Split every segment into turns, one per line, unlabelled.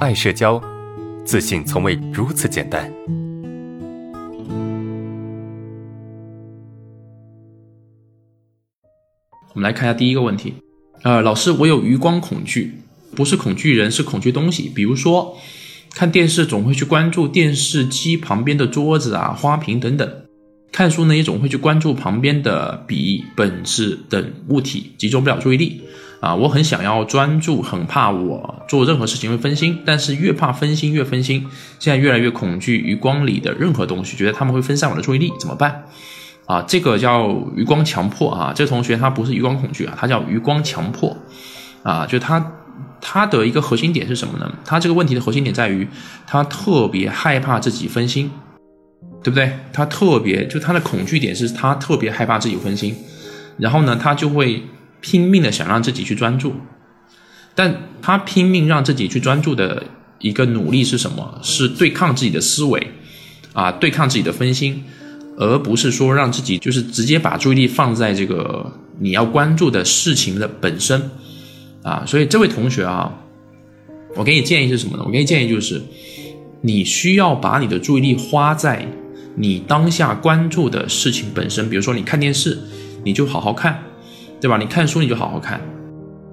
爱社交，自信从未如此简单。
我们来看一下第一个问题。呃，老师，我有余光恐惧，不是恐惧人，是恐惧东西。比如说，看电视总会去关注电视机旁边的桌子啊、花瓶等等；看书呢，也总会去关注旁边的笔、本子等物体，集中不了注意力。啊，我很想要专注，很怕我做任何事情会分心，但是越怕分心越分心。现在越来越恐惧余光里的任何东西，觉得他们会分散我的注意力，怎么办？啊，这个叫余光强迫啊。这个同学他不是余光恐惧啊，他叫余光强迫啊。就他他的一个核心点是什么呢？他这个问题的核心点在于他特别害怕自己分心，对不对？他特别就他的恐惧点是他特别害怕自己分心，然后呢，他就会。拼命的想让自己去专注，但他拼命让自己去专注的一个努力是什么？是对抗自己的思维，啊，对抗自己的分心，而不是说让自己就是直接把注意力放在这个你要关注的事情的本身，啊，所以这位同学啊，我给你建议是什么呢？我给你建议就是，你需要把你的注意力花在你当下关注的事情本身，比如说你看电视，你就好好看。对吧？你看书你就好好看，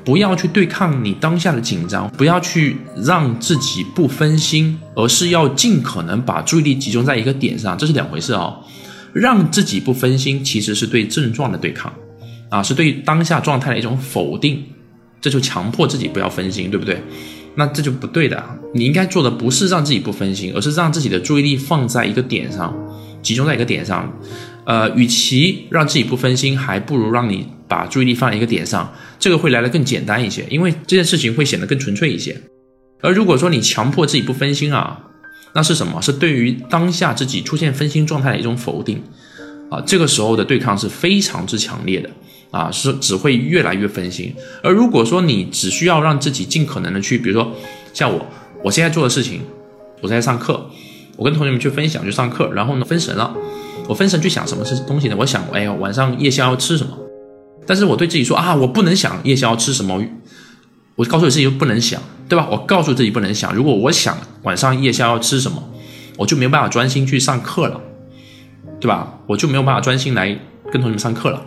不要去对抗你当下的紧张，不要去让自己不分心，而是要尽可能把注意力集中在一个点上，这是两回事哦。让自己不分心，其实是对症状的对抗，啊，是对当下状态的一种否定，这就强迫自己不要分心，对不对？那这就不对的。你应该做的不是让自己不分心，而是让自己的注意力放在一个点上，集中在一个点上。呃，与其让自己不分心，还不如让你把注意力放在一个点上，这个会来的更简单一些，因为这件事情会显得更纯粹一些。而如果说你强迫自己不分心啊，那是什么？是对于当下自己出现分心状态的一种否定啊，这个时候的对抗是非常之强烈的啊，是只会越来越分心。而如果说你只需要让自己尽可能的去，比如说像我，我现在做的事情，我在上课，我跟同学们去分享去上课，然后呢分神了。我分神去想什么是东西呢？我想，哎呀，晚上夜宵要吃什么？但是我对自己说啊，我不能想夜宵要吃什么。我告诉自己不能想，对吧？我告诉自己不能想。如果我想晚上夜宵要吃什么，我就没有办法专心去上课了，对吧？我就没有办法专心来跟同学们上课了，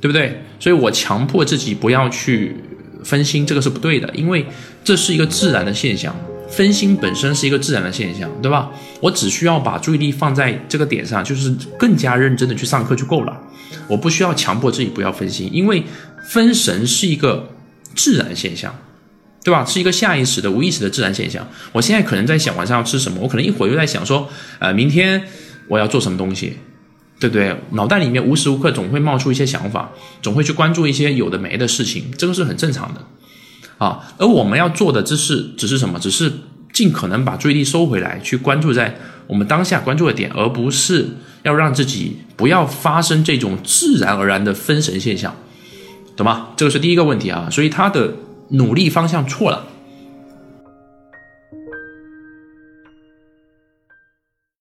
对不对？所以我强迫自己不要去分心，这个是不对的，因为这是一个自然的现象。分心本身是一个自然的现象，对吧？我只需要把注意力放在这个点上，就是更加认真的去上课就够了。我不需要强迫自己不要分心，因为分神是一个自然现象，对吧？是一个下意识的、无意识的自然现象。我现在可能在想晚上要吃什么，我可能一会儿又在想说，呃，明天我要做什么东西，对不对？脑袋里面无时无刻总会冒出一些想法，总会去关注一些有的没的事情，这个是很正常的。啊，而我们要做的只是，只是什么？只是尽可能把注意力收回来，去关注在我们当下关注的点，而不是要让自己不要发生这种自然而然的分神现象，懂吗？这个是第一个问题啊，所以他的努力方向错了。